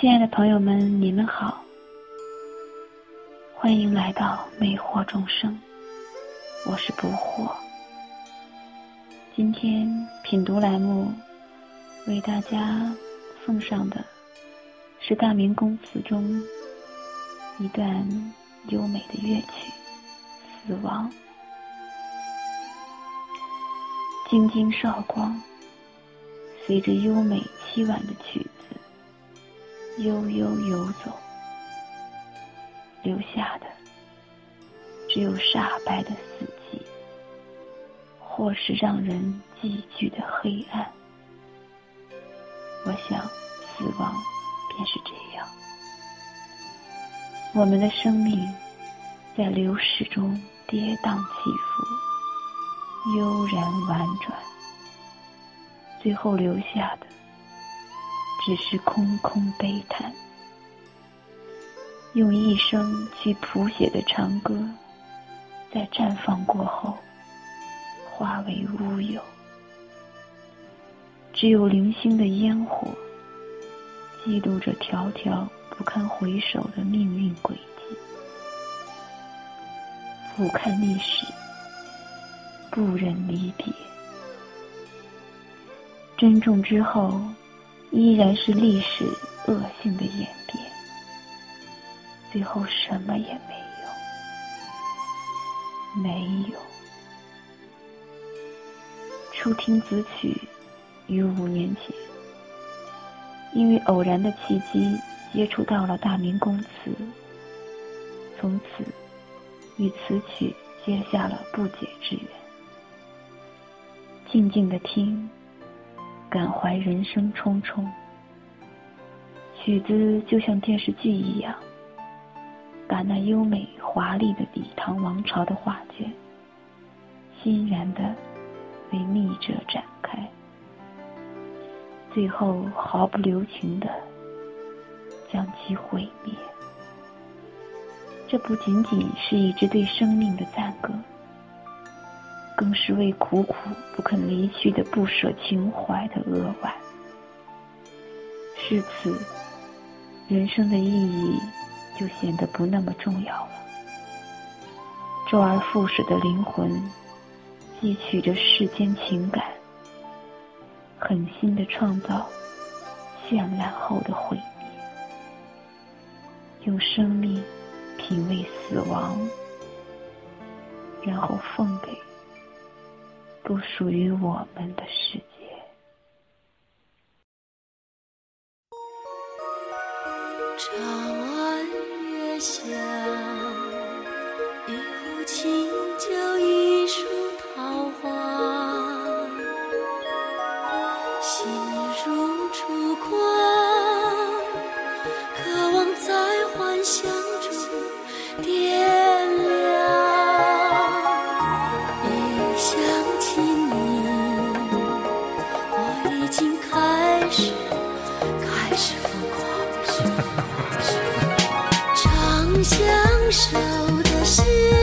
亲爱的朋友们，你们好，欢迎来到魅惑众生，我是不惑。今天品读栏目为大家奉上的是大明宫词中一段优美的乐曲《死亡》，晶晶韶光，随着优美凄婉的曲子悠悠游走，留下的只有煞白的死寂。或是让人寄居的黑暗，我想，死亡便是这样。我们的生命在流逝中跌宕起伏，悠然婉转，最后留下的只是空空悲叹。用一生去谱写的长歌，在绽放过后。化为乌有，只有零星的烟火，记录着条条不堪回首的命运轨迹。俯瞰历史，不忍离别。珍重之后，依然是历史恶性的演变。最后什么也没有，没有。初听此曲于五年前，因为偶然的契机接触到了大明宫词，从此与此曲结下了不解之缘。静静的听，感怀人生匆匆。曲子就像电视剧一样，把那优美华丽的李唐王朝的画卷，欣然的。为逆者展开，最后毫不留情的将其毁灭。这不仅仅是一支对生命的赞歌，更是为苦苦不肯离去的不舍情怀的扼腕。至此，人生的意义就显得不那么重要了。周而复始的灵魂。汲取着世间情感，狠心的创造，绚烂后的毁灭，用生命品味死亡，然后奉给不属于我们的世界。长安月下一壶清酒一树桃花心如烛光渴望在幻想中跌开始疯狂，长相守的心。